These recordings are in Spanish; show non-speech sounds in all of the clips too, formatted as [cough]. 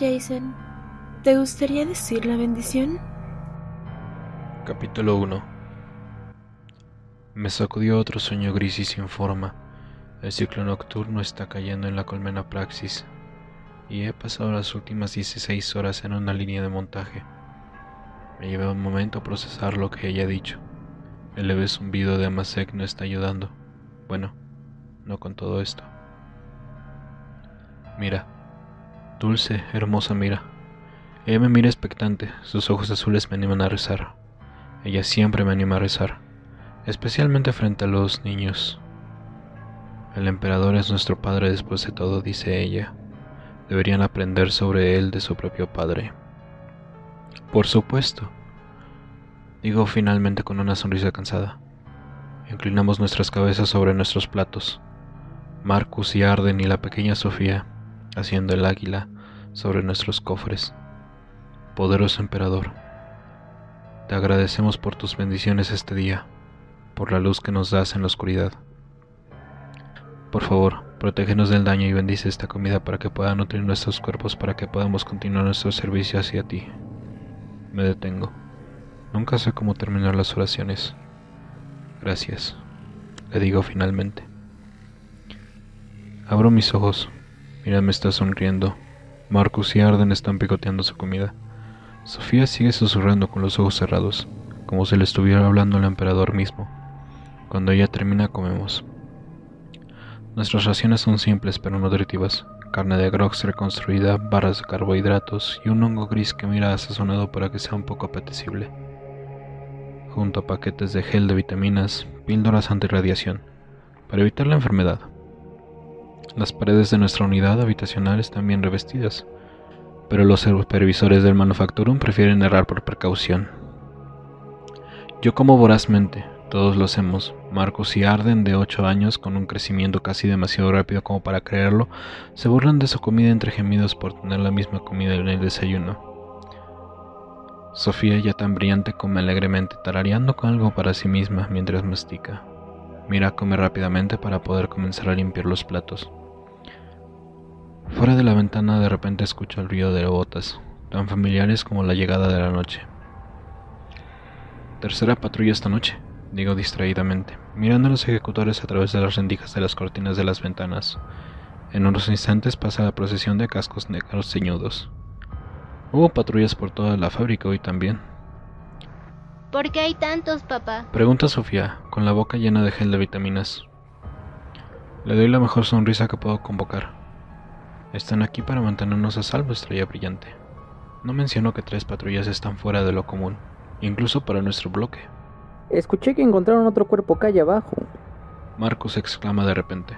Jason, ¿te gustaría decir la bendición? Capítulo 1 Me sacudió otro sueño gris y sin forma. El ciclo nocturno está cayendo en la colmena Praxis y he pasado las últimas 16 horas en una línea de montaje. Me lleva un momento a procesar lo que ella ha dicho. El leve zumbido de Amasek no está ayudando. Bueno, no con todo esto. Mira, dulce, hermosa mira. Ella me mira expectante, sus ojos azules me animan a rezar. Ella siempre me anima a rezar, especialmente frente a los niños. El emperador es nuestro padre después de todo, dice ella. Deberían aprender sobre él de su propio padre. Por supuesto, digo finalmente con una sonrisa cansada. Inclinamos nuestras cabezas sobre nuestros platos. Marcus y Arden y la pequeña Sofía haciendo el águila sobre nuestros cofres. Poderoso emperador, te agradecemos por tus bendiciones este día, por la luz que nos das en la oscuridad. Por favor, protégenos del daño y bendice esta comida para que pueda nutrir nuestros cuerpos para que podamos continuar nuestro servicio hacia ti. Me detengo. Nunca sé cómo terminar las oraciones. Gracias, le digo finalmente. Abro mis ojos Mira, me está sonriendo. Marcus y Arden están picoteando su comida. Sofía sigue susurrando con los ojos cerrados, como si le estuviera hablando al emperador mismo. Cuando ella termina, comemos. Nuestras raciones son simples pero nutritivas. Carne de grox reconstruida, barras de carbohidratos y un hongo gris que mira sazonado para que sea un poco apetecible. Junto a paquetes de gel de vitaminas, píldoras antirradiación, para evitar la enfermedad. Las paredes de nuestra unidad habitacional están bien revestidas, pero los supervisores del Manufacturum prefieren errar por precaución. Yo como vorazmente, todos lo hacemos. Marcos y Arden, de 8 años, con un crecimiento casi demasiado rápido como para creerlo, se burlan de su comida entre gemidos por tener la misma comida en el desayuno. Sofía, ya tan brillante, come alegremente, tarareando con algo para sí misma mientras mastica. Mira come rápidamente para poder comenzar a limpiar los platos. Fuera de la ventana de repente escucho el ruido de botas, tan familiares como la llegada de la noche. Tercera patrulla esta noche, digo distraídamente, mirando a los ejecutores a través de las rendijas de las cortinas de las ventanas. En unos instantes pasa la procesión de cascos negros ceñudos. Hubo patrullas por toda la fábrica hoy también. ¿Por qué hay tantos, papá? Pregunta Sofía, con la boca llena de gel de vitaminas. Le doy la mejor sonrisa que puedo convocar. Están aquí para mantenernos a salvo, estrella brillante. No menciono que tres patrullas están fuera de lo común, incluso para nuestro bloque. Escuché que encontraron otro cuerpo calle abajo. Marcos exclama de repente.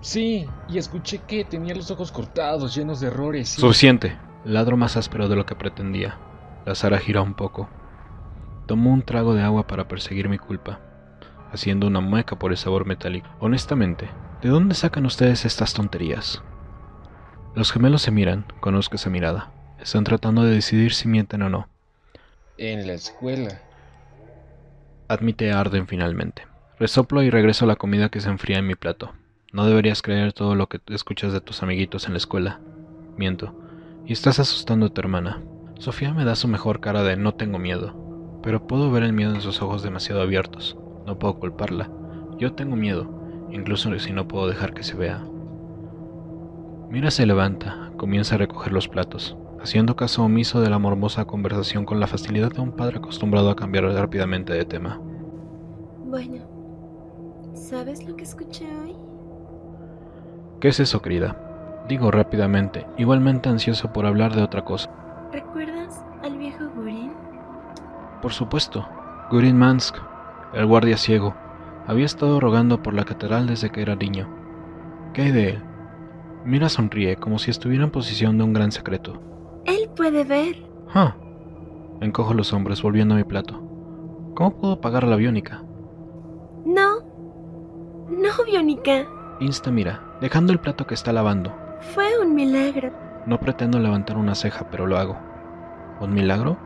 Sí, y escuché que tenía los ojos cortados, llenos de errores. Y... Suficiente. Ladro más áspero de lo que pretendía. La Sara gira un poco. Tomo un trago de agua para perseguir mi culpa, haciendo una mueca por el sabor metálico. Honestamente, ¿de dónde sacan ustedes estas tonterías? Los gemelos se miran, conozco esa mirada. Están tratando de decidir si mienten o no. En la escuela. Admite Arden finalmente. Resoplo y regreso a la comida que se enfría en mi plato. No deberías creer todo lo que escuchas de tus amiguitos en la escuela. Miento. Y estás asustando a tu hermana. Sofía me da su mejor cara de no tengo miedo. Pero puedo ver el miedo en sus ojos demasiado abiertos. No puedo culparla. Yo tengo miedo, incluso si no puedo dejar que se vea. Mira se levanta, comienza a recoger los platos, haciendo caso omiso de la morbosa conversación con la facilidad de un padre acostumbrado a cambiar rápidamente de tema. Bueno, ¿sabes lo que escuché hoy? ¿Qué es eso, querida? Digo rápidamente, igualmente ansioso por hablar de otra cosa. ¿Recuerdas al viejo Gurin? Por supuesto, Gurin Mansk, el guardia ciego, había estado rogando por la catedral desde que era niño. ¿Qué hay de él? Mira sonríe como si estuviera en posición de un gran secreto. Él puede ver. Ah. Encojo los hombros volviendo a mi plato. ¿Cómo puedo pagar la biónica? No. No, biónica. Insta mira, dejando el plato que está lavando. Fue un milagro. No pretendo levantar una ceja, pero lo hago. ¿Un milagro?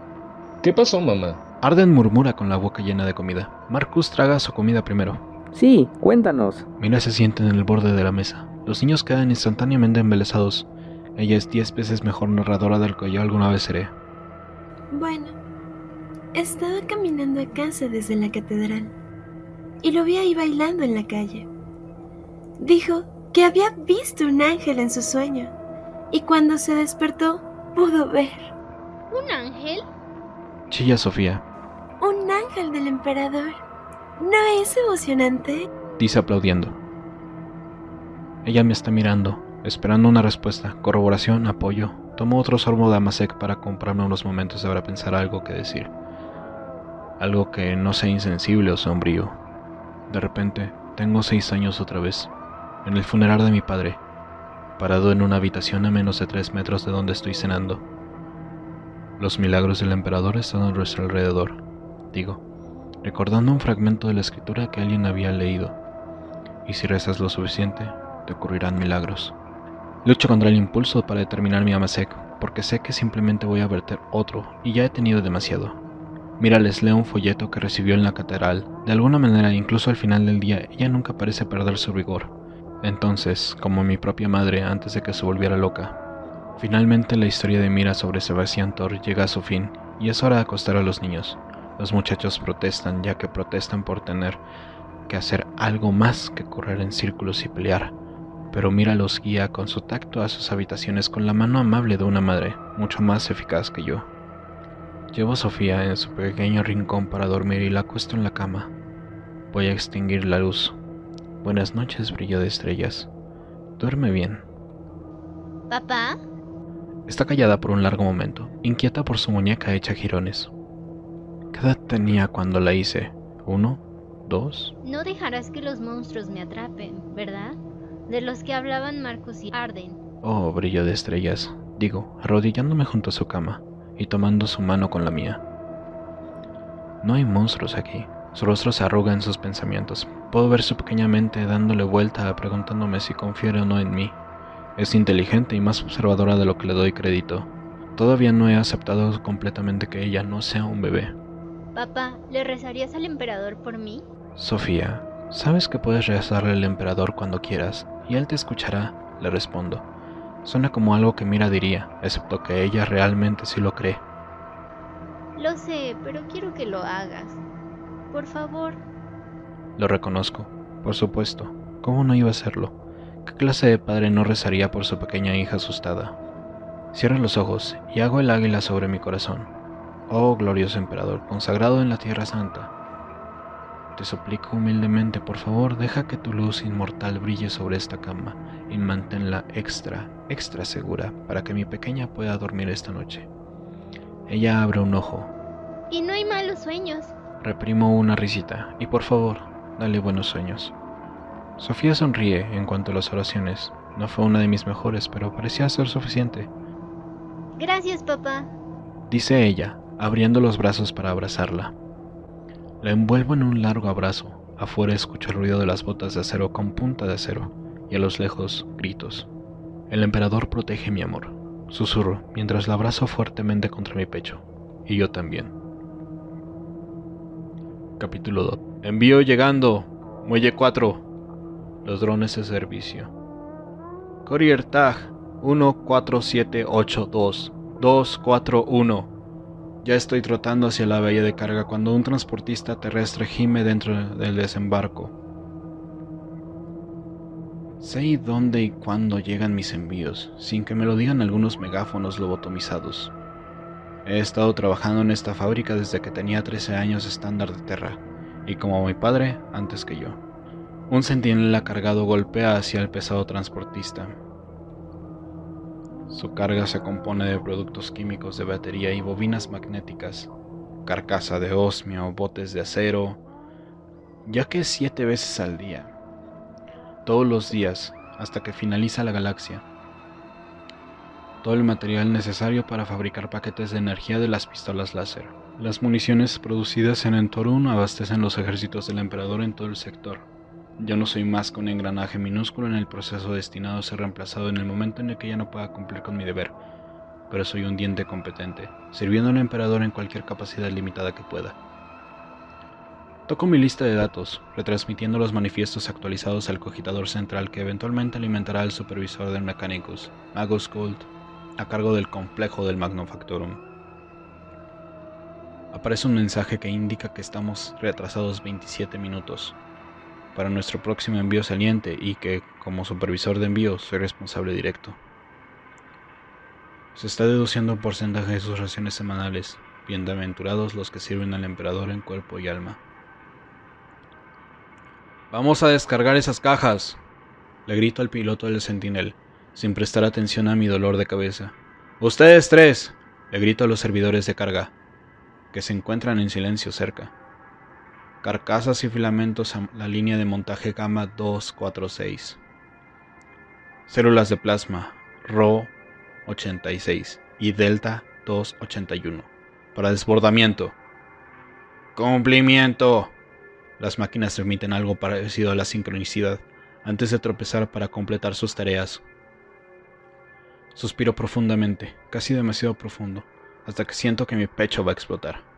¿Qué pasó, mamá? Arden murmura con la boca llena de comida. Marcus traga su comida primero. Sí, cuéntanos. Mira se siente en el borde de la mesa. Los niños quedan instantáneamente embelesados. Ella es diez veces mejor narradora del que yo alguna vez seré. Bueno, estaba caminando a casa desde la catedral y lo vi ahí bailando en la calle. Dijo que había visto un ángel en su sueño y cuando se despertó pudo ver. ¿Un ángel? Chilla Sofía, Un ángel del emperador. ¿No es emocionante? dice aplaudiendo. Ella me está mirando, esperando una respuesta, corroboración, apoyo. Tomo otro sorbo de Amasek para comprarme unos momentos para pensar algo que decir. Algo que no sea insensible o sombrío. De repente, tengo seis años otra vez, en el funeral de mi padre, parado en una habitación a menos de tres metros de donde estoy cenando. Los milagros del emperador están a nuestro alrededor, digo, recordando un fragmento de la escritura que alguien había leído. Y si rezas lo suficiente, te ocurrirán milagros. Lucho contra el impulso para determinar mi amasec, porque sé que simplemente voy a verter otro y ya he tenido demasiado. Mira, les leo un folleto que recibió en la catedral. De alguna manera, incluso al final del día, ella nunca parece perder su vigor. Entonces, como mi propia madre antes de que se volviera loca, finalmente la historia de Mira sobre Sebastián Thor llega a su fin y es hora de acostar a los niños. Los muchachos protestan ya que protestan por tener que hacer algo más que correr en círculos y pelear. Pero Mira los guía con su tacto a sus habitaciones con la mano amable de una madre, mucho más eficaz que yo. Llevo a Sofía en su pequeño rincón para dormir y la acuesto en la cama. Voy a extinguir la luz. Buenas noches, brillo de estrellas. Duerme bien. ¿Papá? Está callada por un largo momento, inquieta por su muñeca hecha girones. ¿Qué edad tenía cuando la hice? ¿Uno? ¿Dos? No dejarás que los monstruos me atrapen, ¿verdad? De los que hablaban Marcus y Arden. Oh, brillo de estrellas, digo, arrodillándome junto a su cama y tomando su mano con la mía. No hay monstruos aquí. Su rostro se arruga en sus pensamientos. Puedo ver su pequeña mente dándole vuelta, preguntándome si confiere o no en mí. Es inteligente y más observadora de lo que le doy crédito. Todavía no he aceptado completamente que ella no sea un bebé. Papá, ¿le rezarías al emperador por mí? Sofía, sabes que puedes rezarle al emperador cuando quieras, y él te escuchará, le respondo. Suena como algo que Mira diría, excepto que ella realmente sí lo cree. Lo sé, pero quiero que lo hagas. Por favor. Lo reconozco, por supuesto. ¿Cómo no iba a hacerlo? ¿Qué clase de padre no rezaría por su pequeña hija asustada? Cierro los ojos y hago el águila sobre mi corazón. Oh glorioso emperador, consagrado en la tierra santa. Te suplico humildemente, por favor, deja que tu luz inmortal brille sobre esta cama y manténla extra, extra segura para que mi pequeña pueda dormir esta noche. Ella abre un ojo. Y no hay malos sueños. Reprimo una risita y por favor, dale buenos sueños. Sofía sonríe en cuanto a las oraciones. No fue una de mis mejores, pero parecía ser suficiente. Gracias, papá. Dice ella, abriendo los brazos para abrazarla. La envuelvo en un largo abrazo. Afuera escucho el ruido de las botas de acero con punta de acero y a los lejos gritos. El emperador protege mi amor. Susurro mientras la abrazo fuertemente contra mi pecho. Y yo también. Capítulo 2. Envío llegando. Muelle 4. Los drones de servicio. Courier Tag 14782 241. Ya estoy trotando hacia la bahía de carga cuando un transportista terrestre gime dentro del desembarco. Sé dónde y cuándo llegan mis envíos, sin que me lo digan algunos megáfonos lobotomizados. He estado trabajando en esta fábrica desde que tenía 13 años estándar de Terra, y como mi padre, antes que yo. Un centinela cargado golpea hacia el pesado transportista. Su carga se compone de productos químicos de batería y bobinas magnéticas, carcasa de osmio, botes de acero, ya que siete veces al día, todos los días, hasta que finaliza la galaxia. Todo el material necesario para fabricar paquetes de energía de las pistolas láser. Las municiones producidas en Entorun abastecen los ejércitos del emperador en todo el sector. Yo no soy más que un engranaje minúsculo en el proceso destinado a ser reemplazado en el momento en el que ya no pueda cumplir con mi deber, pero soy un diente competente, sirviendo al emperador en cualquier capacidad limitada que pueda. Toco mi lista de datos, retransmitiendo los manifiestos actualizados al cogitador central que eventualmente alimentará al supervisor del Mechanicus, Magus Gold, a cargo del complejo del Magnum Factorum. Aparece un mensaje que indica que estamos retrasados 27 minutos para nuestro próximo envío saliente y que, como supervisor de envío, soy responsable directo. Se está deduciendo un porcentaje de sus raciones semanales, bienaventurados los que sirven al emperador en cuerpo y alma. Vamos a descargar esas cajas, le grito al piloto del Sentinel, sin prestar atención a mi dolor de cabeza. Ustedes tres, le grito a los servidores de carga, que se encuentran en silencio cerca. Carcasas y filamentos a la línea de montaje Gamma 246. Células de plasma RO 86 y Delta 281 para desbordamiento. Cumplimiento. Las máquinas remiten algo parecido a la sincronicidad antes de tropezar para completar sus tareas. Suspiro profundamente, casi demasiado profundo, hasta que siento que mi pecho va a explotar.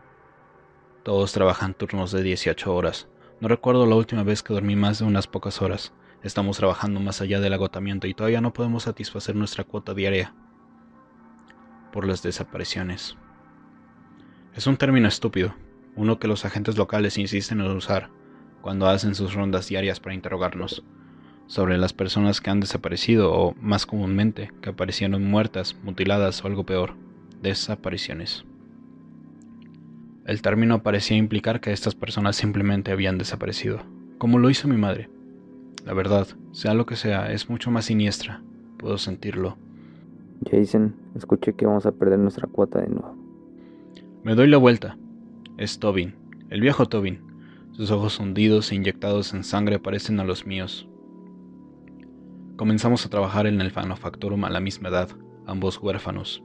Todos trabajan turnos de 18 horas. No recuerdo la última vez que dormí más de unas pocas horas. Estamos trabajando más allá del agotamiento y todavía no podemos satisfacer nuestra cuota diaria por las desapariciones. Es un término estúpido, uno que los agentes locales insisten en usar cuando hacen sus rondas diarias para interrogarnos sobre las personas que han desaparecido o, más comúnmente, que aparecieron muertas, mutiladas o algo peor, desapariciones. El término parecía implicar que estas personas simplemente habían desaparecido, como lo hizo mi madre. La verdad, sea lo que sea, es mucho más siniestra, puedo sentirlo. Jason, escuché que vamos a perder nuestra cuota de nuevo. Me doy la vuelta. Es Tobin, el viejo Tobin. Sus ojos hundidos e inyectados en sangre parecen a los míos. Comenzamos a trabajar en el Manufactorum a la misma edad, ambos huérfanos.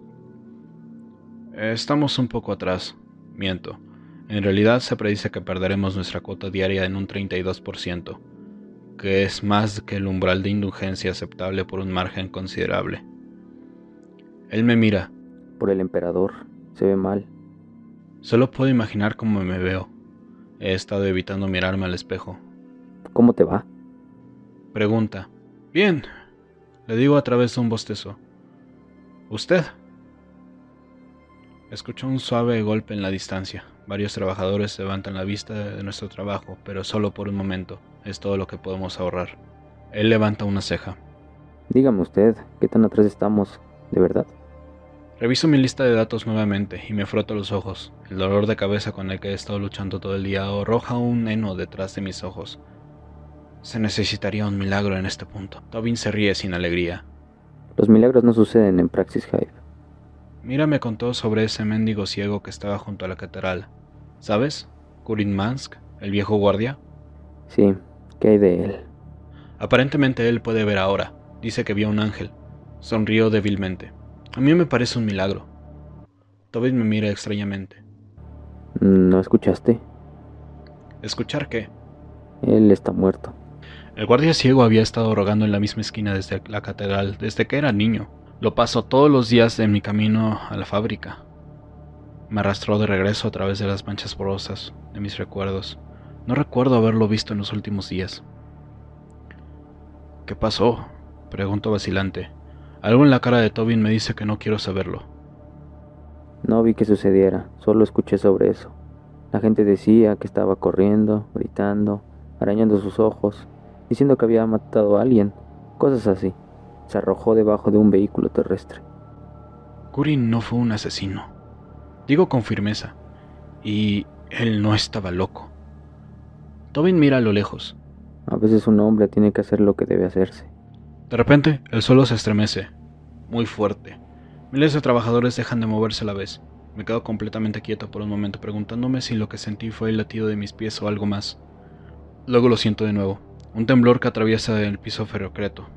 Estamos un poco atrás, miento. En realidad se predice que perderemos nuestra cuota diaria en un 32%, que es más que el umbral de indulgencia aceptable por un margen considerable. Él me mira. Por el emperador, se ve mal. Solo puedo imaginar cómo me veo. He estado evitando mirarme al espejo. ¿Cómo te va? Pregunta. Bien, le digo a través de un bostezo. ¿Usted? Escucho un suave golpe en la distancia. Varios trabajadores levantan la vista de nuestro trabajo, pero solo por un momento. Es todo lo que podemos ahorrar. Él levanta una ceja. Dígame usted, ¿qué tan atrás estamos? ¿De verdad? Reviso mi lista de datos nuevamente y me froto los ojos. El dolor de cabeza con el que he estado luchando todo el día arroja un heno detrás de mis ojos. Se necesitaría un milagro en este punto. Tobin se ríe sin alegría. Los milagros no suceden en Praxis Hive. Mira me contó sobre ese mendigo ciego que estaba junto a la catedral. ¿Sabes? Kurin Mansk, el viejo guardia. Sí, ¿qué hay de él? Aparentemente él puede ver ahora. Dice que vio un ángel. Sonrió débilmente. A mí me parece un milagro. Tobin me mira extrañamente. ¿No escuchaste? ¿Escuchar qué? Él está muerto. El guardia ciego había estado rogando en la misma esquina desde la catedral desde que era niño. Lo paso todos los días en mi camino a la fábrica. Me arrastró de regreso a través de las manchas porosas de mis recuerdos. No recuerdo haberlo visto en los últimos días. ¿Qué pasó? Pregunto vacilante. Algo en la cara de Tobin me dice que no quiero saberlo. No vi que sucediera, solo escuché sobre eso. La gente decía que estaba corriendo, gritando, arañando sus ojos, diciendo que había matado a alguien, cosas así. Se arrojó debajo de un vehículo terrestre. Kurin no fue un asesino. Digo con firmeza. Y él no estaba loco. Tobin mira a lo lejos. A veces un hombre tiene que hacer lo que debe hacerse. De repente, el suelo se estremece, muy fuerte. Miles de trabajadores dejan de moverse a la vez. Me quedo completamente quieto por un momento preguntándome si lo que sentí fue el latido de mis pies o algo más. Luego lo siento de nuevo, un temblor que atraviesa el piso ferrocreto.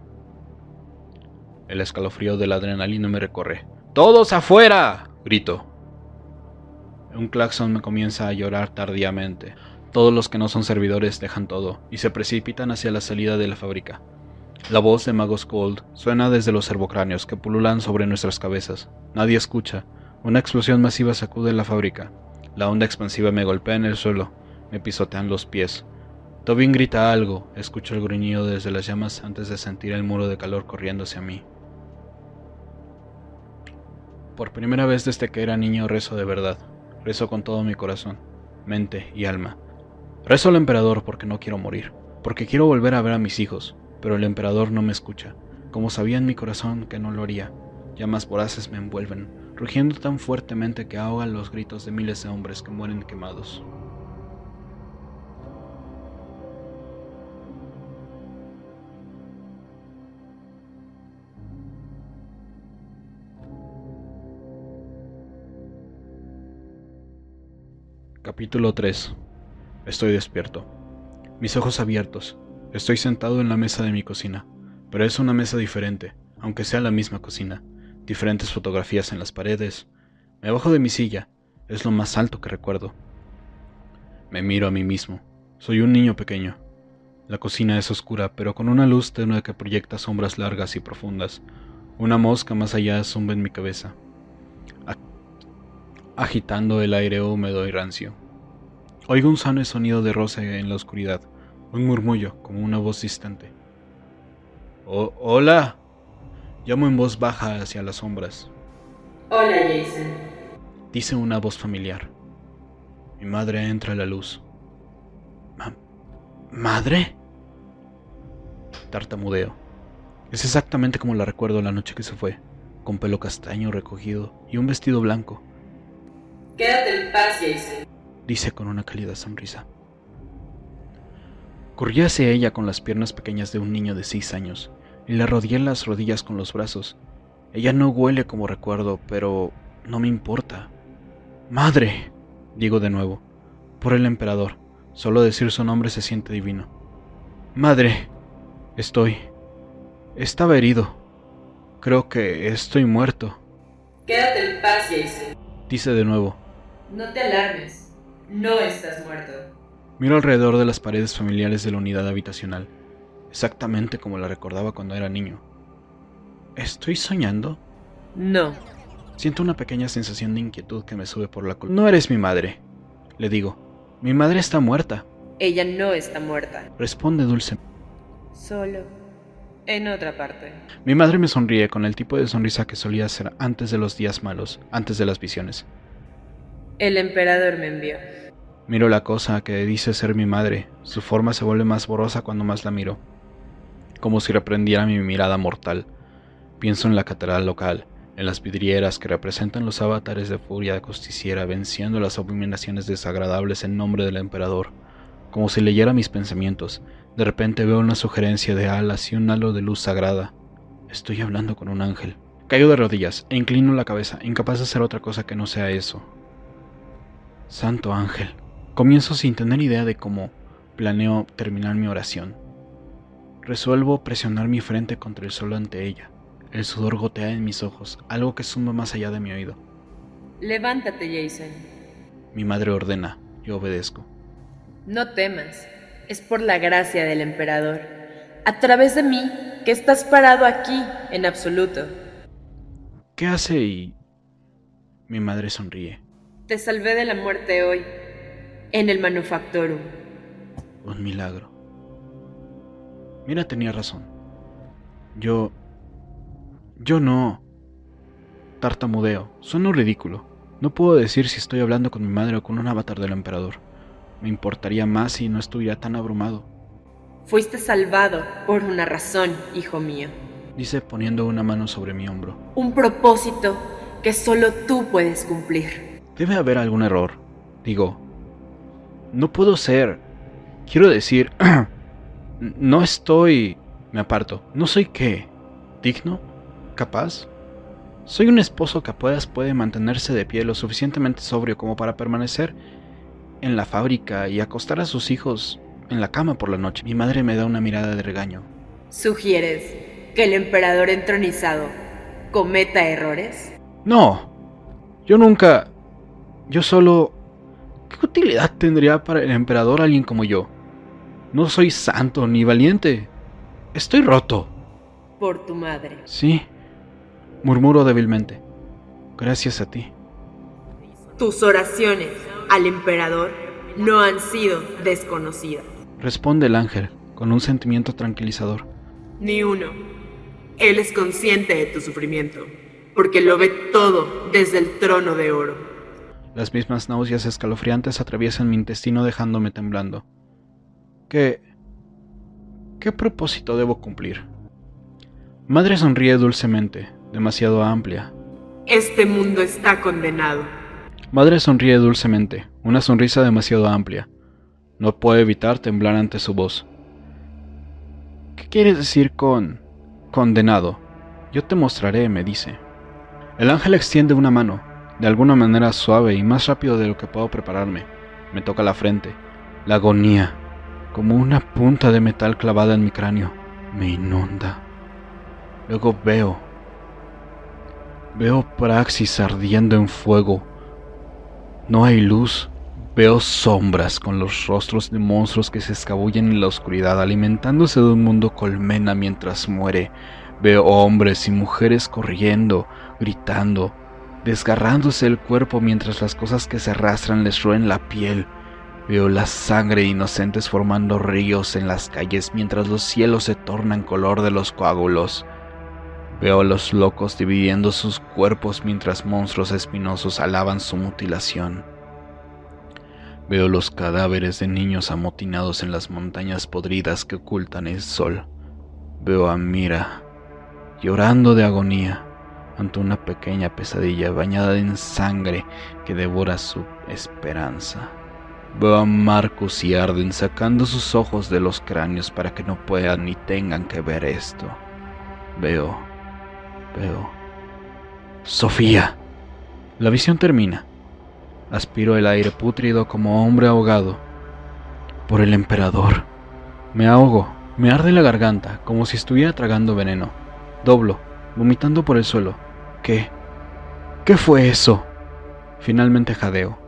El escalofrío de la adrenalina me recorre. ¡Todos afuera! grito. Un claxon me comienza a llorar tardíamente. Todos los que no son servidores dejan todo y se precipitan hacia la salida de la fábrica. La voz de Magos Gold suena desde los servocráneos que pululan sobre nuestras cabezas. Nadie escucha. Una explosión masiva sacude la fábrica. La onda expansiva me golpea en el suelo. Me pisotean los pies. Tobin grita algo. Escucho el gruñido desde las llamas antes de sentir el muro de calor corriendo hacia mí. Por primera vez desde que era niño rezo de verdad. Rezo con todo mi corazón, mente y alma. Rezo al emperador porque no quiero morir, porque quiero volver a ver a mis hijos, pero el emperador no me escucha, como sabía en mi corazón que no lo haría. Llamas voraces me envuelven, rugiendo tan fuertemente que ahogan los gritos de miles de hombres que mueren quemados. Capítulo 3 Estoy despierto. Mis ojos abiertos. Estoy sentado en la mesa de mi cocina, pero es una mesa diferente, aunque sea la misma cocina. Diferentes fotografías en las paredes. Me bajo de mi silla. Es lo más alto que recuerdo. Me miro a mí mismo. Soy un niño pequeño. La cocina es oscura, pero con una luz tenue que proyecta sombras largas y profundas. Una mosca más allá zumba en mi cabeza agitando el aire húmedo y rancio. Oigo un sano sonido de rosa en la oscuridad, un murmullo como una voz distante. Oh, hola. Llamo en voz baja hacia las sombras. Hola, Jason. Dice una voz familiar. Mi madre entra a la luz. ¿Madre? Tartamudeo. Es exactamente como la recuerdo la noche que se fue, con pelo castaño recogido y un vestido blanco. Quédate en paz, Jason. Dice con una cálida sonrisa. Corrí hacia ella con las piernas pequeñas de un niño de seis años y le rodeé las rodillas con los brazos. Ella no huele como recuerdo, pero no me importa. Madre, digo de nuevo, por el emperador. Solo decir su nombre se siente divino. Madre, estoy... Estaba herido. Creo que estoy muerto. Quédate en paz, Jason. Dice de nuevo. No te alarmes. No estás muerto. Miro alrededor de las paredes familiares de la unidad habitacional, exactamente como la recordaba cuando era niño. ¿Estoy soñando? No. Siento una pequeña sensación de inquietud que me sube por la columna. No eres mi madre, le digo. Mi madre está muerta. Ella no está muerta. Responde dulce. Solo en otra parte. Mi madre me sonríe con el tipo de sonrisa que solía hacer antes de los días malos, antes de las visiones. El emperador me envió. Miro la cosa que dice ser mi madre. Su forma se vuelve más borrosa cuando más la miro. Como si reprendiera mi mirada mortal. Pienso en la catedral local, en las vidrieras que representan los avatares de furia de costiciera venciendo las abominaciones desagradables en nombre del emperador. Como si leyera mis pensamientos, de repente veo una sugerencia de alas y un halo de luz sagrada. Estoy hablando con un ángel. Caigo de rodillas e inclino la cabeza, incapaz de hacer otra cosa que no sea eso. Santo ángel. Comienzo sin tener idea de cómo planeo terminar mi oración. Resuelvo presionar mi frente contra el suelo ante ella. El sudor gotea en mis ojos, algo que suma más allá de mi oído. Levántate, Jason. Mi madre ordena, yo obedezco. No temas, es por la gracia del emperador, a través de mí, que estás parado aquí, en absoluto. ¿Qué hace y... Mi madre sonríe. Te salvé de la muerte hoy, en el Manufactorum. Un milagro. Mira, tenía razón. Yo... Yo no... Tartamudeo. Suena ridículo. No puedo decir si estoy hablando con mi madre o con un avatar del emperador. Me importaría más si no estuviera tan abrumado. Fuiste salvado por una razón, hijo mío. Dice poniendo una mano sobre mi hombro. Un propósito que solo tú puedes cumplir. Debe haber algún error. Digo, no puedo ser... Quiero decir... [clears throat] no estoy... Me aparto. ¿No soy qué? ¿Digno? ¿Capaz? Soy un esposo que apenas puede mantenerse de pie lo suficientemente sobrio como para permanecer en la fábrica y acostar a sus hijos en la cama por la noche. Mi madre me da una mirada de regaño. ¿Sugieres que el emperador entronizado cometa errores? No. Yo nunca... Yo solo... ¿Qué utilidad tendría para el emperador alguien como yo? No soy santo ni valiente. Estoy roto. Por tu madre. Sí, murmuro débilmente. Gracias a ti. Tus oraciones al emperador no han sido desconocidas. Responde el ángel, con un sentimiento tranquilizador. Ni uno. Él es consciente de tu sufrimiento, porque lo ve todo desde el trono de oro. Las mismas náuseas escalofriantes atraviesan mi intestino dejándome temblando. ¿Qué... ¿Qué propósito debo cumplir? Madre sonríe dulcemente, demasiado amplia. Este mundo está condenado. Madre sonríe dulcemente, una sonrisa demasiado amplia. No puedo evitar temblar ante su voz. ¿Qué quieres decir con condenado? Yo te mostraré, me dice. El ángel extiende una mano, de alguna manera suave y más rápido de lo que puedo prepararme. Me toca la frente. La agonía, como una punta de metal clavada en mi cráneo, me inunda. Luego veo. Veo praxis ardiendo en fuego. No hay luz. Veo sombras con los rostros de monstruos que se escabullen en la oscuridad, alimentándose de un mundo colmena mientras muere. Veo hombres y mujeres corriendo, gritando, desgarrándose el cuerpo mientras las cosas que se arrastran les roen la piel. Veo la sangre inocentes formando ríos en las calles mientras los cielos se tornan color de los coágulos. Veo a los locos dividiendo sus cuerpos mientras monstruos espinosos alaban su mutilación. Veo los cadáveres de niños amotinados en las montañas podridas que ocultan el sol. Veo a Mira llorando de agonía ante una pequeña pesadilla bañada en sangre que devora su esperanza. Veo a Marcus y Arden sacando sus ojos de los cráneos para que no puedan ni tengan que ver esto. Veo, veo. Sofía. La visión termina. Aspiro el aire pútrido como hombre ahogado. Por el emperador. Me ahogo, me arde la garganta, como si estuviera tragando veneno. Doblo, vomitando por el suelo. ¿Qué? ¿Qué fue eso? Finalmente jadeo.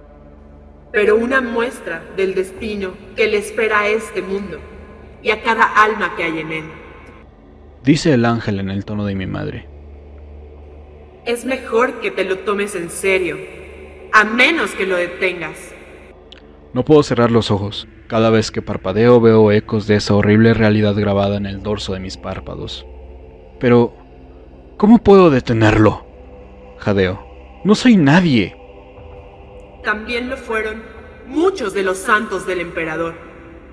Pero una muestra del destino que le espera a este mundo y a cada alma que hay en él. Dice el ángel en el tono de mi madre. Es mejor que te lo tomes en serio, a menos que lo detengas. No puedo cerrar los ojos. Cada vez que parpadeo veo ecos de esa horrible realidad grabada en el dorso de mis párpados. Pero, ¿cómo puedo detenerlo? Jadeo. No soy nadie. También lo fueron muchos de los santos del emperador.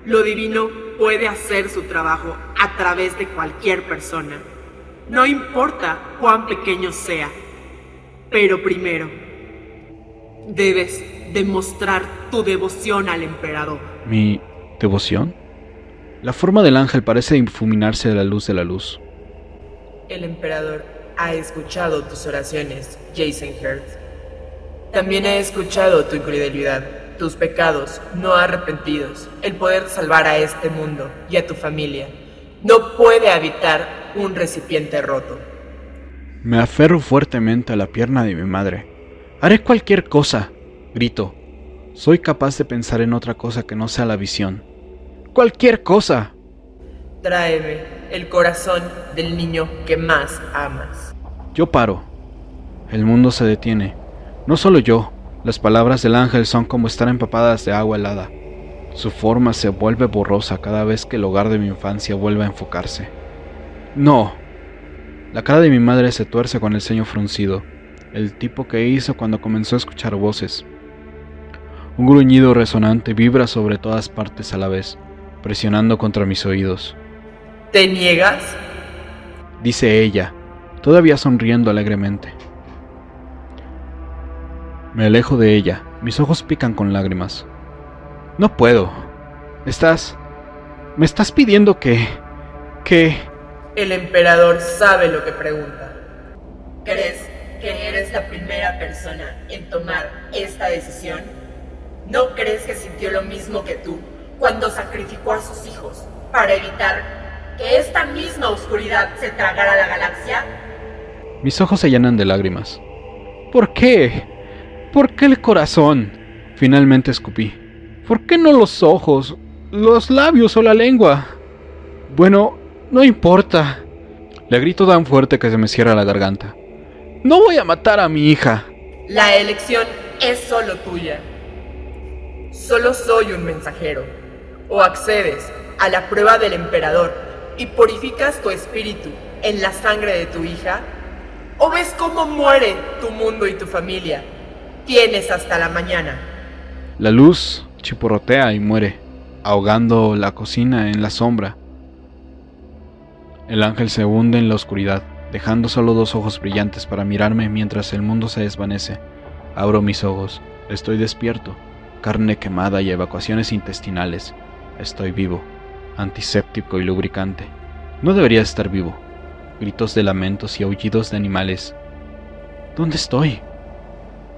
Lo divino puede hacer su trabajo a través de cualquier persona. No importa cuán pequeño sea. Pero primero, debes demostrar tu devoción al emperador. ¿Mi devoción? La forma del ángel parece difuminarse de la luz de la luz. El emperador ha escuchado tus oraciones, Jason Hertz. También ha escuchado tu incredulidad, tus pecados no arrepentidos, el poder salvar a este mundo y a tu familia. No puede habitar un recipiente roto. Me aferro fuertemente a la pierna de mi madre. Haré cualquier cosa, grito. Soy capaz de pensar en otra cosa que no sea la visión. Cualquier cosa. Tráeme el corazón del niño que más amas. Yo paro. El mundo se detiene. No solo yo. Las palabras del ángel son como estar empapadas de agua helada. Su forma se vuelve borrosa cada vez que el hogar de mi infancia vuelve a enfocarse. No. La cara de mi madre se tuerce con el ceño fruncido, el tipo que hizo cuando comenzó a escuchar voces. Un gruñido resonante vibra sobre todas partes a la vez, presionando contra mis oídos. ¿Te niegas? Dice ella, todavía sonriendo alegremente. Me alejo de ella, mis ojos pican con lágrimas. No puedo. Estás... Me estás pidiendo que... que... El emperador sabe lo que pregunta. ¿Crees que eres la primera persona en tomar esta decisión? ¿No crees que sintió lo mismo que tú cuando sacrificó a sus hijos para evitar que esta misma oscuridad se tragara la galaxia? Mis ojos se llenan de lágrimas. ¿Por qué? ¿Por qué el corazón? Finalmente escupí. ¿Por qué no los ojos, los labios o la lengua? Bueno, no importa. Le grito tan fuerte que se me cierra la garganta. No voy a matar a mi hija. La elección es solo tuya. solo soy un mensajero. O accedes a la prueba del emperador y purificas tu espíritu en la sangre de tu hija, o ves cómo muere tu mundo y tu familia. Tienes hasta la mañana. La luz chiporrotea y muere, ahogando la cocina en la sombra. El ángel se hunde en la oscuridad, dejando solo dos ojos brillantes para mirarme mientras el mundo se desvanece. Abro mis ojos, estoy despierto, carne quemada y evacuaciones intestinales. Estoy vivo, antiséptico y lubricante. No debería estar vivo. Gritos de lamentos y aullidos de animales. ¿Dónde estoy?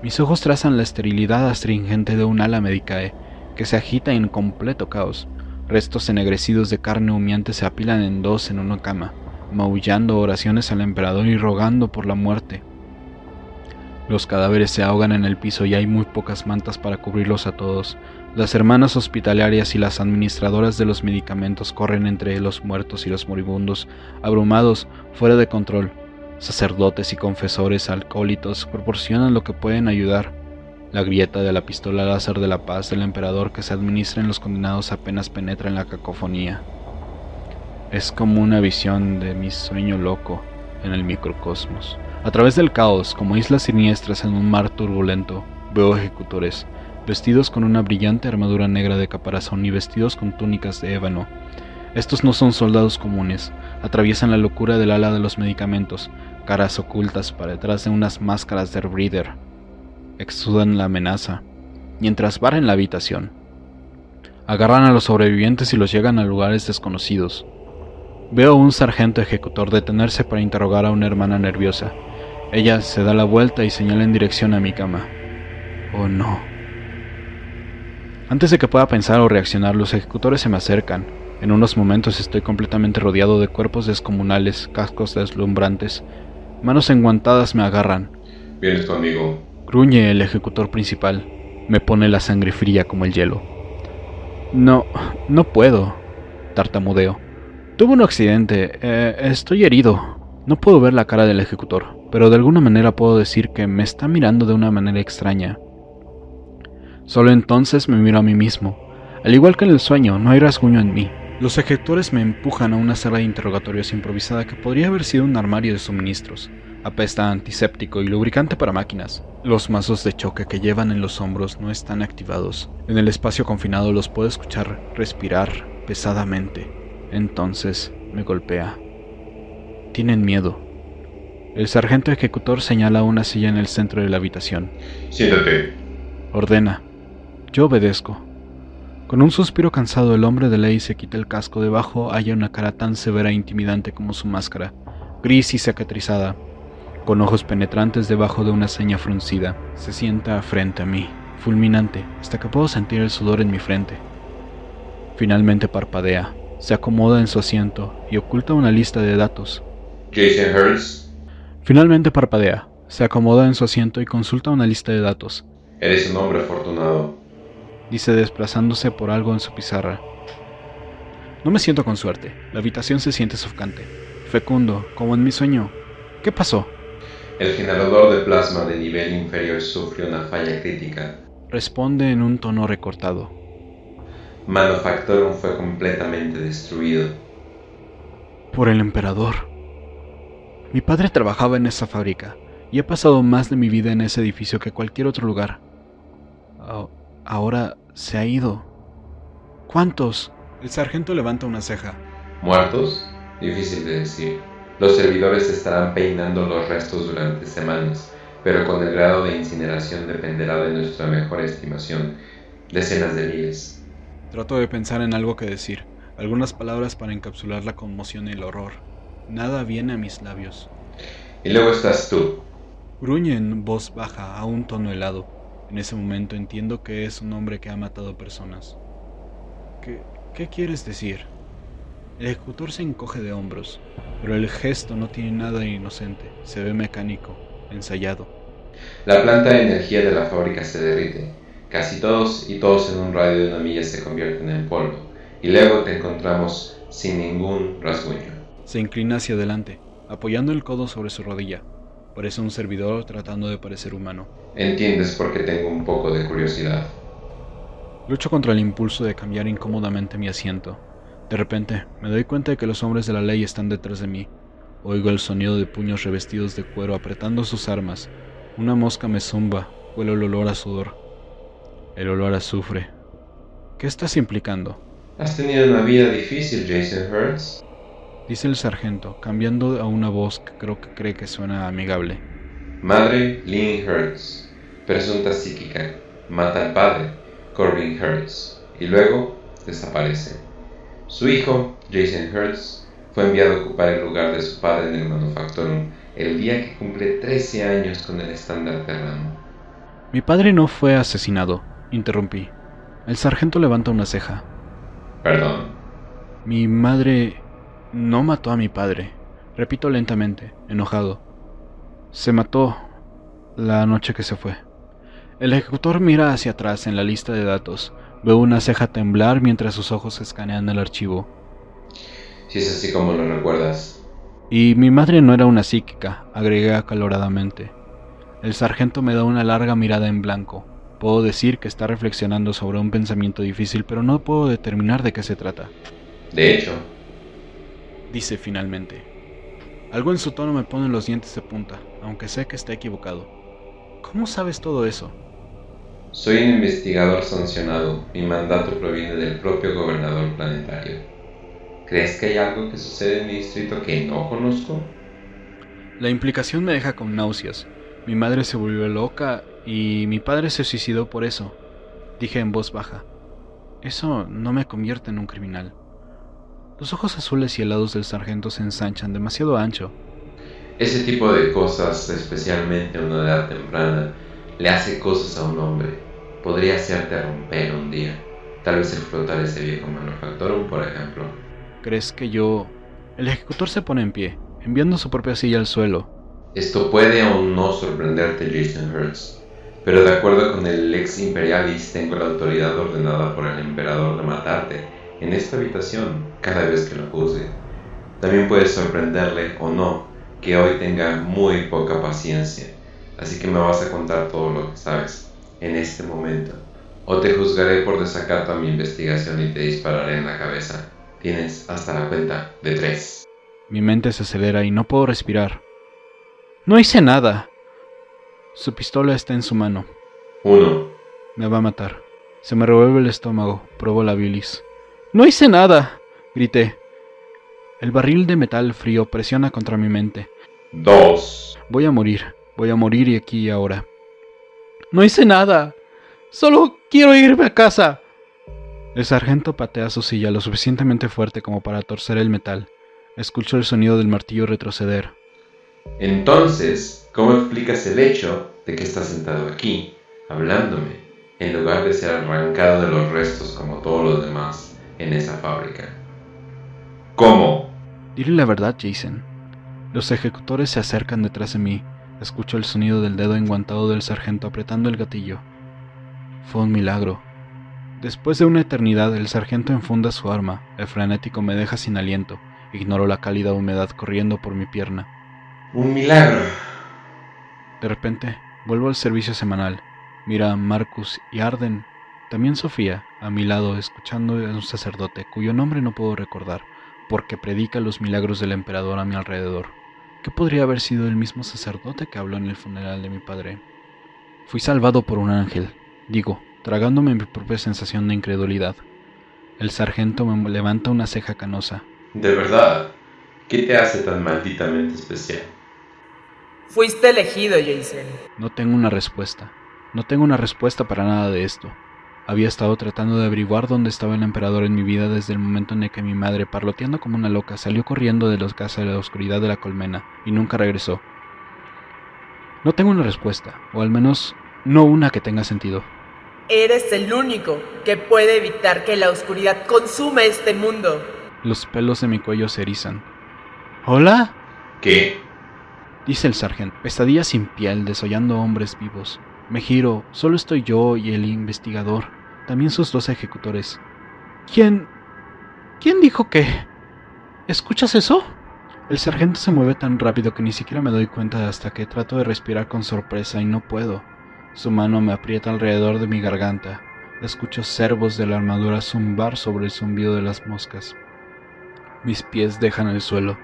Mis ojos trazan la esterilidad astringente de un ala medicae que se agita en completo caos. Restos ennegrecidos de carne humeante se apilan en dos en una cama, maullando oraciones al emperador y rogando por la muerte. Los cadáveres se ahogan en el piso y hay muy pocas mantas para cubrirlos a todos. Las hermanas hospitalarias y las administradoras de los medicamentos corren entre los muertos y los moribundos, abrumados, fuera de control. Sacerdotes y confesores alcohólitos proporcionan lo que pueden ayudar. La grieta de la pistola láser de la paz del emperador que se administra en los condenados apenas penetra en la cacofonía. Es como una visión de mi sueño loco en el microcosmos. A través del caos, como islas siniestras en un mar turbulento, veo ejecutores, vestidos con una brillante armadura negra de caparazón y vestidos con túnicas de ébano. Estos no son soldados comunes, atraviesan la locura del ala de los medicamentos, caras ocultas para detrás de unas máscaras de breeder exudan la amenaza, mientras barren la habitación. Agarran a los sobrevivientes y los llegan a lugares desconocidos. Veo a un sargento ejecutor detenerse para interrogar a una hermana nerviosa. Ella se da la vuelta y señala en dirección a mi cama. Oh no. Antes de que pueda pensar o reaccionar, los ejecutores se me acercan. En unos momentos estoy completamente rodeado de cuerpos descomunales, cascos deslumbrantes. Manos enguantadas me agarran. ¿Vienes conmigo? Gruñe el ejecutor principal. Me pone la sangre fría como el hielo. No, no puedo, tartamudeo. Tuve un accidente. Eh, estoy herido. No puedo ver la cara del ejecutor, pero de alguna manera puedo decir que me está mirando de una manera extraña. Solo entonces me miro a mí mismo. Al igual que en el sueño, no hay rasguño en mí. Los ejecutores me empujan a una sala de interrogatorios improvisada que podría haber sido un armario de suministros. Apesta antiséptico y lubricante para máquinas. Los mazos de choque que llevan en los hombros no están activados. En el espacio confinado los puedo escuchar respirar pesadamente. Entonces me golpea. Tienen miedo. El sargento ejecutor señala una silla en el centro de la habitación. Siéntate. Ordena. Yo obedezco. Con un suspiro cansado, el hombre de ley se quita el casco. Debajo hay una cara tan severa e intimidante como su máscara, gris y cicatrizada, con ojos penetrantes debajo de una ceña fruncida. Se sienta frente a mí, fulminante, hasta que puedo sentir el sudor en mi frente. Finalmente parpadea, se acomoda en su asiento y oculta una lista de datos. Jason Hurst. Finalmente parpadea, se acomoda en su asiento y consulta una lista de datos. Eres un hombre afortunado. Dice desplazándose por algo en su pizarra. No me siento con suerte. La habitación se siente sofocante. Fecundo, como en mi sueño. ¿Qué pasó? El generador de plasma de nivel inferior sufrió una falla crítica. Responde en un tono recortado. Manufactorum fue completamente destruido. Por el emperador. Mi padre trabajaba en esa fábrica y he pasado más de mi vida en ese edificio que cualquier otro lugar. Ah, ahora se ha ido. ¿Cuántos? El sargento levanta una ceja. ¿Muertos? Difícil de decir. Los servidores estarán peinando los restos durante semanas, pero con el grado de incineración dependerá de nuestra mejor estimación. Decenas de miles. Trato de pensar en algo que decir, algunas palabras para encapsular la conmoción y el horror. Nada viene a mis labios. Y luego estás tú. Gruñe en voz baja a un tono helado. En ese momento entiendo que es un hombre que ha matado personas. ¿Qué, qué quieres decir? El ejecutor se encoge de hombros, pero el gesto no tiene nada de inocente, se ve mecánico, ensayado. La planta de energía de la fábrica se derrite. Casi todos y todos en un radio de una milla se convierten en polvo. Y luego te encontramos sin ningún rasguño. Se inclina hacia adelante, apoyando el codo sobre su rodilla. Parece un servidor tratando de parecer humano. Entiendes por qué tengo un poco de curiosidad. Lucho contra el impulso de cambiar incómodamente mi asiento. De repente, me doy cuenta de que los hombres de la ley están detrás de mí. Oigo el sonido de puños revestidos de cuero apretando sus armas. Una mosca me zumba, huelo el olor a sudor. El olor a azufre. ¿Qué estás implicando? Has tenido una vida difícil, Jason Hurts. Dice el sargento, cambiando a una voz que creo que cree que suena amigable. Madre, Lynn Hurts. Presunta psíquica. Mata al padre, Corbin Hurts. Y luego desaparece. Su hijo, Jason Hurts, fue enviado a ocupar el lugar de su padre en el Manufactorum el día que cumple 13 años con el estándar terrano. Mi padre no fue asesinado, interrumpí. El sargento levanta una ceja. Perdón. Mi madre no mató a mi padre. Repito lentamente, enojado. Se mató la noche que se fue. El ejecutor mira hacia atrás en la lista de datos. Veo una ceja temblar mientras sus ojos escanean el archivo. Si es así como lo recuerdas. Y mi madre no era una psíquica, agregué acaloradamente. El sargento me da una larga mirada en blanco. Puedo decir que está reflexionando sobre un pensamiento difícil, pero no puedo determinar de qué se trata. De hecho, dice finalmente. Algo en su tono me pone los dientes de punta, aunque sé que está equivocado. ¿Cómo sabes todo eso? Soy un investigador sancionado. Mi mandato proviene del propio gobernador planetario. ¿Crees que hay algo que sucede en mi distrito que no conozco? La implicación me deja con náuseas. Mi madre se volvió loca y mi padre se suicidó por eso. Dije en voz baja. Eso no me convierte en un criminal. Los ojos azules y helados del sargento se ensanchan demasiado ancho. Ese tipo de cosas, especialmente a una edad temprana, le hace cosas a un hombre. Podría hacerte romper un día. Tal vez explotar ese viejo manufactorum, por ejemplo. ¿Crees que yo... El ejecutor se pone en pie, enviando su propia silla al suelo. Esto puede o no sorprenderte, Jason Hurts. Pero de acuerdo con el ex imperialis, tengo la autoridad ordenada por el emperador de matarte en esta habitación cada vez que lo juzgue. También puede sorprenderle o no que hoy tenga muy poca paciencia, así que me vas a contar todo lo que sabes en este momento. O te juzgaré por desacato a mi investigación y te dispararé en la cabeza. Tienes hasta la cuenta de tres. Mi mente se acelera y no puedo respirar. No hice nada. Su pistola está en su mano. Uno. Me va a matar. Se me revuelve el estómago. Pruebo la bilis. No hice nada, grité. El barril de metal frío presiona contra mi mente. Dos. Voy a morir, voy a morir y aquí y ahora. No hice nada. Solo quiero irme a casa. El sargento patea su silla lo suficientemente fuerte como para torcer el metal. Escucho el sonido del martillo retroceder. Entonces, ¿cómo explicas el hecho de que estás sentado aquí, hablándome, en lugar de ser arrancado de los restos como todos los demás? En esa fábrica. ¿Cómo? Dile la verdad, Jason. Los ejecutores se acercan detrás de mí. Escucho el sonido del dedo enguantado del sargento apretando el gatillo. Fue un milagro. Después de una eternidad, el sargento enfunda su arma. El frenético me deja sin aliento. Ignoro la cálida humedad corriendo por mi pierna. Un milagro. De repente, vuelvo al servicio semanal. Mira a Marcus y Arden también Sofía, a mi lado, escuchando a un sacerdote cuyo nombre no puedo recordar, porque predica los milagros del emperador a mi alrededor. ¿Qué podría haber sido el mismo sacerdote que habló en el funeral de mi padre? Fui salvado por un ángel, digo, tragándome mi propia sensación de incredulidad. El sargento me levanta una ceja canosa. ¿De verdad? ¿Qué te hace tan malditamente especial? Fuiste elegido, Jason. No tengo una respuesta. No tengo una respuesta para nada de esto. Había estado tratando de averiguar dónde estaba el emperador en mi vida desde el momento en el que mi madre, parloteando como una loca, salió corriendo de los casas de la oscuridad de la colmena y nunca regresó. No tengo una respuesta, o al menos no una que tenga sentido. Eres el único que puede evitar que la oscuridad consuma este mundo. Los pelos de mi cuello se erizan. ¿Hola? ¿Qué? Dice el sargento, pesadilla sin piel, desollando hombres vivos. Me giro, solo estoy yo y el investigador, también sus dos ejecutores. ¿Quién... ¿Quién dijo que... ¿Escuchas eso? El sargento se mueve tan rápido que ni siquiera me doy cuenta hasta que trato de respirar con sorpresa y no puedo. Su mano me aprieta alrededor de mi garganta. Escucho cervos de la armadura zumbar sobre el zumbido de las moscas. Mis pies dejan el suelo.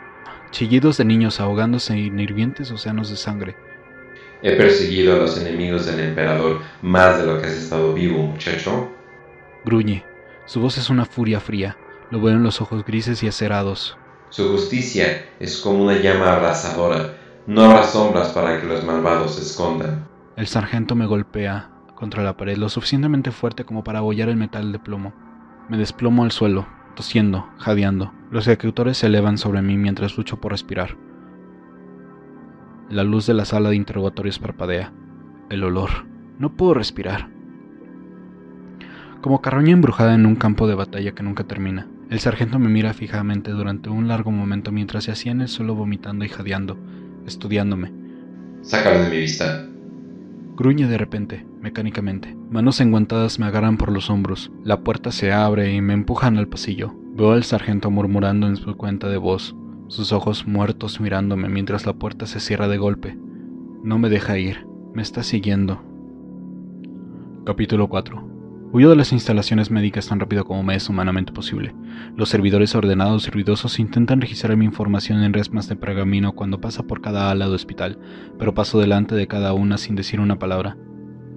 Chillidos de niños ahogándose en hirvientes océanos de sangre. He perseguido a los enemigos del emperador más de lo que has estado vivo, muchacho. Gruñe. Su voz es una furia fría. Lo veo en los ojos grises y acerados. Su justicia es como una llama abrasadora. No habrá sombras para que los malvados se escondan. El sargento me golpea contra la pared lo suficientemente fuerte como para abollar el metal de plomo. Me desplomo al suelo, tosiendo, jadeando. Los ejecutores se elevan sobre mí mientras lucho por respirar. La luz de la sala de interrogatorios parpadea. El olor. No puedo respirar. Como carroña embrujada en un campo de batalla que nunca termina. El sargento me mira fijamente durante un largo momento mientras yacía en el suelo vomitando y jadeando, estudiándome. Sácalo de mi vista. Gruñe de repente, mecánicamente. Manos enguantadas me agarran por los hombros. La puerta se abre y me empujan al pasillo. Veo al sargento murmurando en su cuenta de voz, sus ojos muertos mirándome mientras la puerta se cierra de golpe. No me deja ir, me está siguiendo. Capítulo 4 Huyo de las instalaciones médicas tan rápido como me es humanamente posible. Los servidores ordenados y ruidosos intentan registrar mi información en resmas de pergamino cuando pasa por cada ala de hospital, pero paso delante de cada una sin decir una palabra.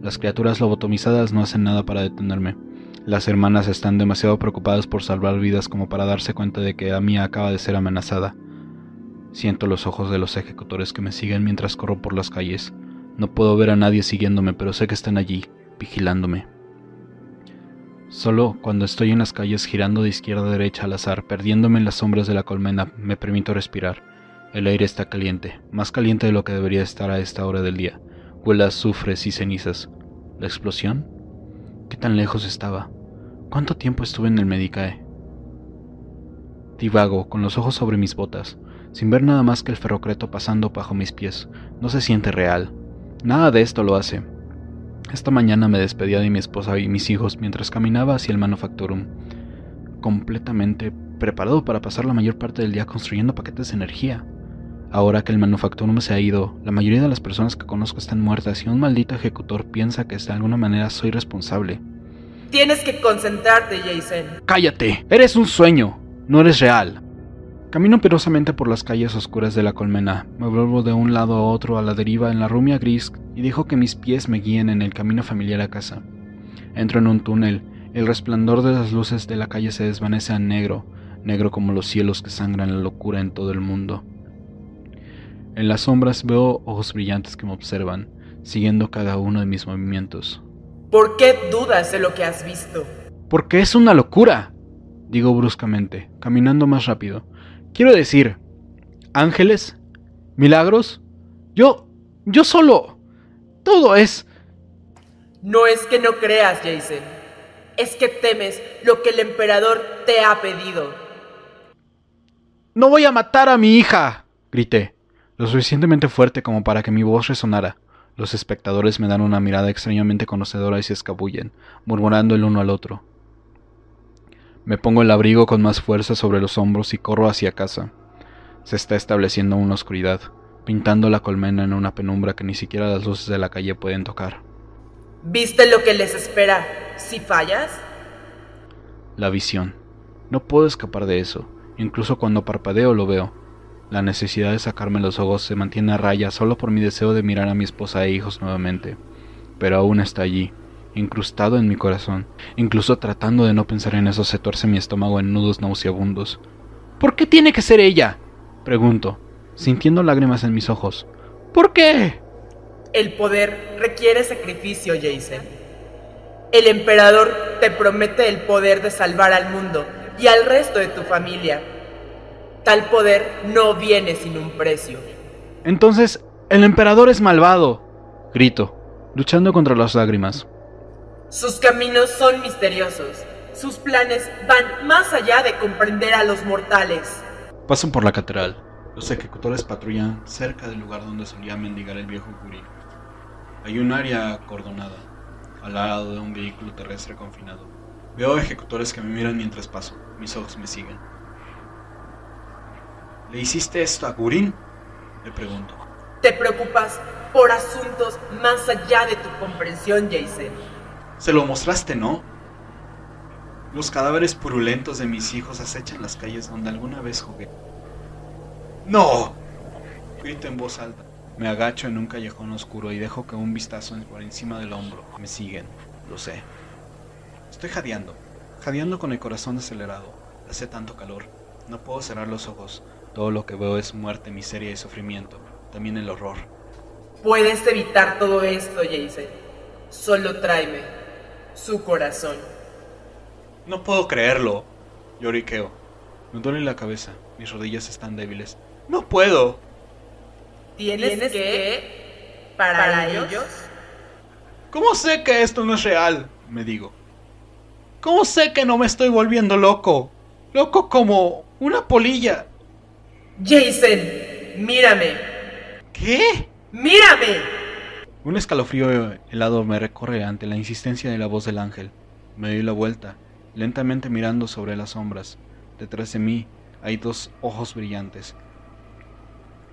Las criaturas lobotomizadas no hacen nada para detenerme. Las hermanas están demasiado preocupadas por salvar vidas como para darse cuenta de que la mía acaba de ser amenazada. Siento los ojos de los ejecutores que me siguen mientras corro por las calles. No puedo ver a nadie siguiéndome, pero sé que están allí, vigilándome. Solo cuando estoy en las calles girando de izquierda a derecha al azar, perdiéndome en las sombras de la colmena, me permito respirar. El aire está caliente, más caliente de lo que debería estar a esta hora del día. Huele a azufres y cenizas. ¿La explosión? ¿Qué tan lejos estaba? ¿Cuánto tiempo estuve en el Medicae? Divago, con los ojos sobre mis botas, sin ver nada más que el ferrocreto pasando bajo mis pies. No se siente real. Nada de esto lo hace. Esta mañana me despedía de mi esposa y mis hijos mientras caminaba hacia el Manufactorum, completamente preparado para pasar la mayor parte del día construyendo paquetes de energía. Ahora que el Manufactorum se ha ido, la mayoría de las personas que conozco están muertas y un maldito ejecutor piensa que de alguna manera soy responsable. Tienes que concentrarte, Jason. ¡Cállate! Eres un sueño, no eres real. Camino perosamente por las calles oscuras de la colmena. Me vuelvo de un lado a otro a la deriva en la rumia gris y dejo que mis pies me guíen en el camino familiar a casa. Entro en un túnel. El resplandor de las luces de la calle se desvanece a negro, negro como los cielos que sangran la locura en todo el mundo. En las sombras veo ojos brillantes que me observan, siguiendo cada uno de mis movimientos. ¿Por qué dudas de lo que has visto? Porque es una locura, digo bruscamente, caminando más rápido. Quiero decir, ángeles, milagros, yo, yo solo, todo es... No es que no creas, Jason, es que temes lo que el emperador te ha pedido. No voy a matar a mi hija, grité, lo suficientemente fuerte como para que mi voz resonara. Los espectadores me dan una mirada extrañamente conocedora y se escabullen, murmurando el uno al otro. Me pongo el abrigo con más fuerza sobre los hombros y corro hacia casa. Se está estableciendo una oscuridad, pintando la colmena en una penumbra que ni siquiera las luces de la calle pueden tocar. ¿Viste lo que les espera si fallas? La visión. No puedo escapar de eso. Incluso cuando parpadeo lo veo. La necesidad de sacarme los ojos se mantiene a raya solo por mi deseo de mirar a mi esposa e hijos nuevamente. Pero aún está allí, incrustado en mi corazón. Incluso tratando de no pensar en eso se tuerce mi estómago en nudos nauseabundos. ¿Por qué tiene que ser ella? Pregunto, sintiendo lágrimas en mis ojos. ¿Por qué? El poder requiere sacrificio, Jason. El emperador te promete el poder de salvar al mundo y al resto de tu familia. Tal poder no viene sin un precio. Entonces, el emperador es malvado. Grito, luchando contra las lágrimas. Sus caminos son misteriosos. Sus planes van más allá de comprender a los mortales. Pasan por la catedral. Los ejecutores patrullan cerca del lugar donde solía mendigar el viejo Curí. Hay un área acordonada, al lado de un vehículo terrestre confinado. Veo ejecutores que me miran mientras paso. Mis ojos me siguen. ¿Le hiciste esto a Gurin? Le pregunto. Te preocupas por asuntos más allá de tu comprensión, Jason. Se lo mostraste, ¿no? Los cadáveres purulentos de mis hijos acechan las calles donde alguna vez jugué. ¡No! Grito en voz alta. Me agacho en un callejón oscuro y dejo que un vistazo por encima del hombro me siguen. Lo sé. Estoy jadeando. Jadeando con el corazón acelerado. Hace tanto calor. No puedo cerrar los ojos. Todo lo que veo es muerte, miseria y sufrimiento. También el horror. Puedes evitar todo esto, Jason. Solo tráeme su corazón. No puedo creerlo. Lloriqueo. Me duele la cabeza. Mis rodillas están débiles. No puedo. ¿Tienes, que? ¿Para, ellos? ¿Cómo sé que esto no es real? Me digo. ¿Cómo sé que no me estoy volviendo loco? Loco como una polilla. Jason, mírame. ¿Qué? ¡Mírame! Un escalofrío helado me recorre ante la insistencia de la voz del ángel. Me doy la vuelta, lentamente mirando sobre las sombras. Detrás de mí hay dos ojos brillantes.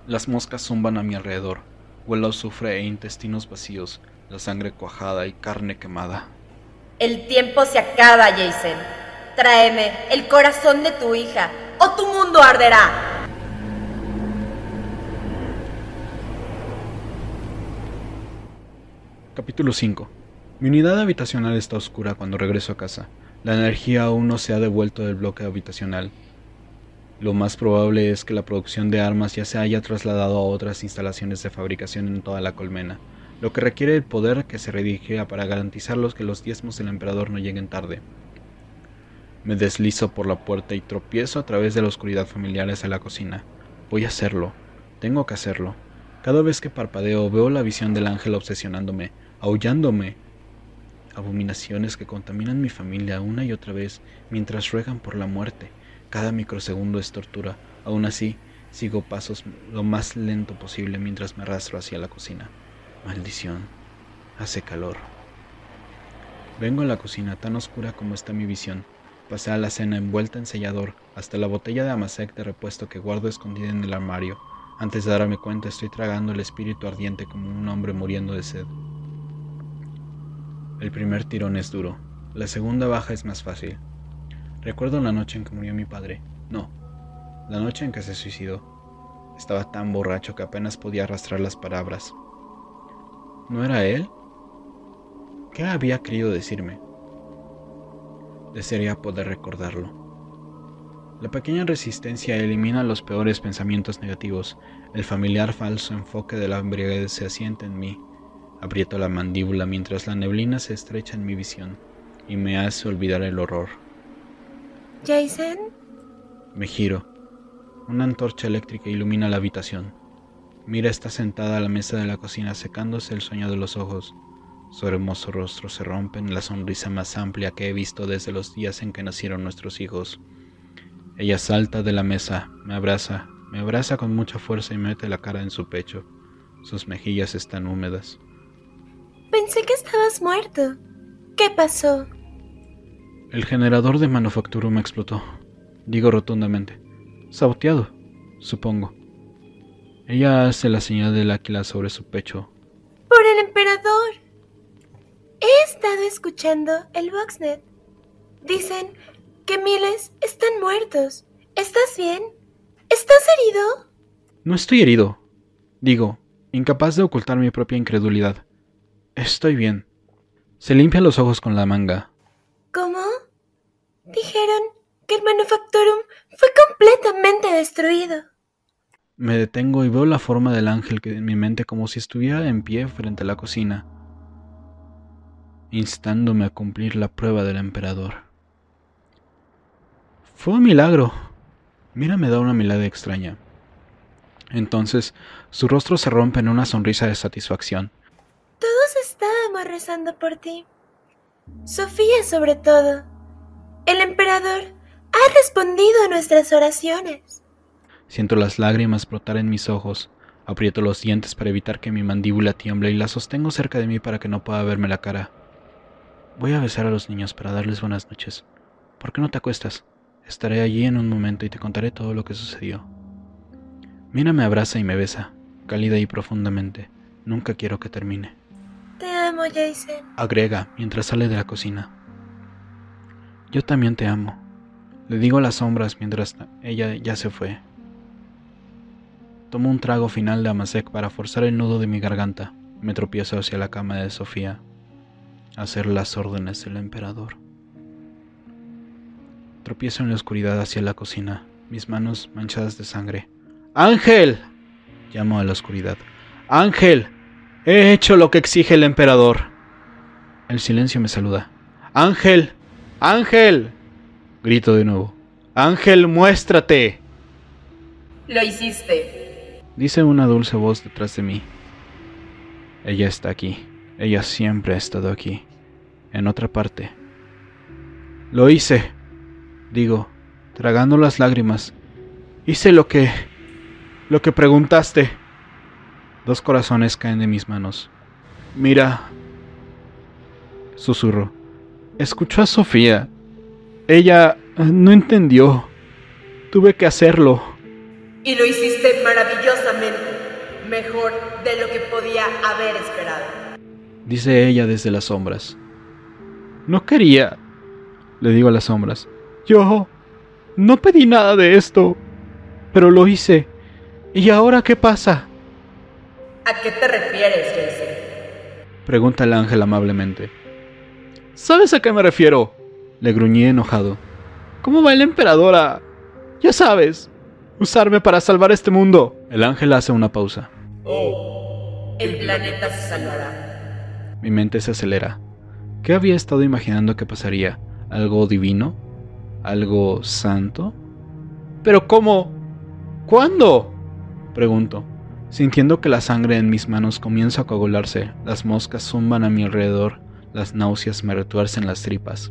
Las moscas zumban a mi alrededor. Huelo a azufre e intestinos vacíos, la sangre cuajada y carne quemada. El tiempo se acaba, Jason. Tráeme el corazón de tu hija, o tu mundo arderá. Capítulo 5. Mi unidad habitacional está oscura cuando regreso a casa. La energía aún no se ha devuelto del bloque habitacional. Lo más probable es que la producción de armas ya se haya trasladado a otras instalaciones de fabricación en toda la colmena, lo que requiere el poder que se redirija para garantizar que los diezmos del emperador no lleguen tarde. Me deslizo por la puerta y tropiezo a través de la oscuridad familiar hacia la cocina. Voy a hacerlo. Tengo que hacerlo. Cada vez que parpadeo veo la visión del ángel obsesionándome, aullándome. Abominaciones que contaminan mi familia una y otra vez mientras ruegan por la muerte. Cada microsegundo es tortura. Aún así, sigo pasos lo más lento posible mientras me arrastro hacia la cocina. Maldición. Hace calor. Vengo a la cocina tan oscura como está mi visión. Pasé a la cena envuelta en sellador, hasta la botella de amasec de repuesto que guardo escondida en el armario. Antes de darme cuenta estoy tragando el espíritu ardiente como un hombre muriendo de sed. El primer tirón es duro, la segunda baja es más fácil. Recuerdo la noche en que murió mi padre. No, la noche en que se suicidó. Estaba tan borracho que apenas podía arrastrar las palabras. ¿No era él? ¿Qué había querido decirme? Desearía poder recordarlo. La pequeña resistencia elimina los peores pensamientos negativos. El familiar falso enfoque de la embriaguez se asienta en mí Aprieto la mandíbula mientras la neblina se estrecha en mi visión y me hace olvidar el horror. ¿Jason? Me giro. Una antorcha eléctrica ilumina la habitación. Mira está sentada a la mesa de la cocina secándose el sueño de los ojos. Su hermoso rostro se rompe en la sonrisa más amplia que he visto desde los días en que nacieron nuestros hijos. Ella salta de la mesa, me abraza, me abraza con mucha fuerza y mete la cara en su pecho. Sus mejillas están húmedas. Pensé que estabas muerto. ¿Qué pasó? El generador de manufactura me explotó. Digo rotundamente. Saboteado, supongo. Ella hace la señal del áquila sobre su pecho. Por el emperador. He estado escuchando el Voxnet. Dicen que miles están muertos. ¿Estás bien? ¿Estás herido? No estoy herido. Digo, incapaz de ocultar mi propia incredulidad. Estoy bien. Se limpia los ojos con la manga. ¿Cómo? Dijeron que el Manufactorum fue completamente destruido. Me detengo y veo la forma del ángel que en mi mente como si estuviera en pie frente a la cocina, instándome a cumplir la prueba del emperador. Fue un milagro. Mira me da una mirada extraña. Entonces su rostro se rompe en una sonrisa de satisfacción. Estábamos rezando por ti. Sofía sobre todo. El emperador ha respondido a nuestras oraciones. Siento las lágrimas brotar en mis ojos. Aprieto los dientes para evitar que mi mandíbula tiemble y la sostengo cerca de mí para que no pueda verme la cara. Voy a besar a los niños para darles buenas noches. ¿Por qué no te acuestas? Estaré allí en un momento y te contaré todo lo que sucedió. Mina me abraza y me besa, cálida y profundamente. Nunca quiero que termine. Te amo, Jason. Agrega mientras sale de la cocina. Yo también te amo. Le digo las sombras mientras ella ya se fue. Tomo un trago final de Amasek para forzar el nudo de mi garganta. Me tropiezo hacia la cama de Sofía, a hacer las órdenes del emperador. Tropiezo en la oscuridad hacia la cocina, mis manos manchadas de sangre. ¡Ángel! llamo a la oscuridad. ¡Ángel! He hecho lo que exige el emperador. El silencio me saluda. ¡Ángel! ¡Ángel! Grito de nuevo. ¡Ángel, muéstrate! Lo hiciste. Dice una dulce voz detrás de mí. Ella está aquí. Ella siempre ha estado aquí. En otra parte. Lo hice. Digo, tragando las lágrimas. Hice lo que... lo que preguntaste. Dos corazones caen de mis manos. Mira. Susurro. Escuchó a Sofía. Ella no entendió. Tuve que hacerlo. Y lo hiciste maravillosamente. Mejor de lo que podía haber esperado. Dice ella desde las sombras. No quería. Le digo a las sombras. Yo no pedí nada de esto. Pero lo hice. ¿Y ahora qué pasa? ¿A qué te refieres, Jason? Pregunta el ángel amablemente. ¿Sabes a qué me refiero? Le gruñí enojado. ¿Cómo va el emperador a... Ya sabes, usarme para salvar este mundo? El ángel hace una pausa. Oh, el planeta se salvará. Mi mente se acelera. ¿Qué había estado imaginando que pasaría? ¿Algo divino? ¿Algo santo? ¿Pero cómo? ¿Cuándo? Pregunto, sintiendo que la sangre en mis manos comienza a coagularse, las moscas zumban a mi alrededor, las náuseas me retuercen las tripas.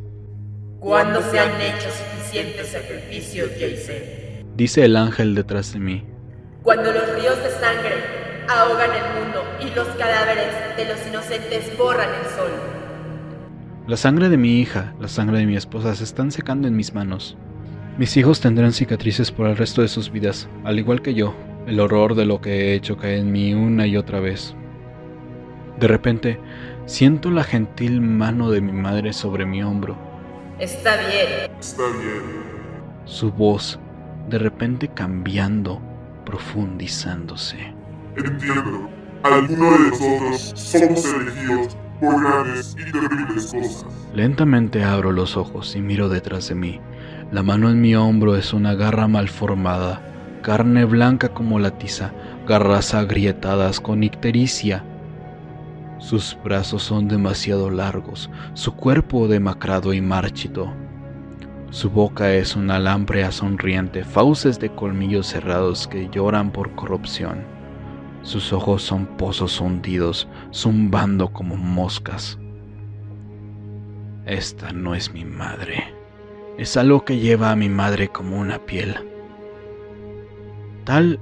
¿Cuándo se han hecho suficientes sacrificios, Jason? Dice el ángel detrás de mí. Cuando los ríos de sangre ahogan el mundo y los cadáveres de los inocentes borran el sol. La sangre de mi hija, la sangre de mi esposa se están secando en mis manos. Mis hijos tendrán cicatrices por el resto de sus vidas, al igual que yo. El horror de lo que he hecho cae en mí una y otra vez. De repente, siento la gentil mano de mi madre sobre mi hombro. Está bien. Está bien. Su voz, de repente cambiando, profundizándose. Entiendo. Algunos de nosotros somos elegidos por grandes y terribles cosas. Lentamente abro los ojos y miro detrás de mí. La mano en mi hombro es una garra mal formada, carne blanca como la tiza, garras agrietadas con ictericia. Sus brazos son demasiado largos, su cuerpo demacrado y marchito. Su boca es una lámprea sonriente, fauces de colmillos cerrados que lloran por corrupción. Sus ojos son pozos hundidos, zumbando como moscas. Esta no es mi madre. Es algo que lleva a mi madre como una piel. Tal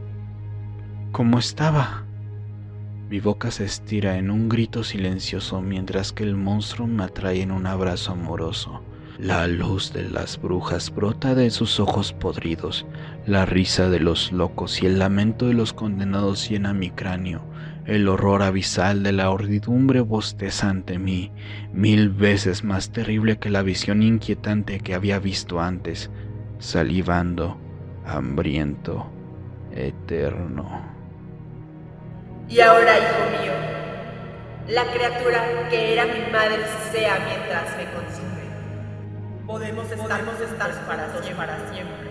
como estaba. Mi boca se estira en un grito silencioso mientras que el monstruo me atrae en un abrazo amoroso. La luz de las brujas brota de sus ojos podridos, la risa de los locos y el lamento de los condenados llena mi cráneo, el horror abisal de la hordidumbre bosteza ante mí, mil veces más terrible que la visión inquietante que había visto antes, salivando, hambriento, eterno. Y ahora, hijo mío, la criatura que era mi madre sea mientras me consume. Podemos estar, Podemos estar para siempre.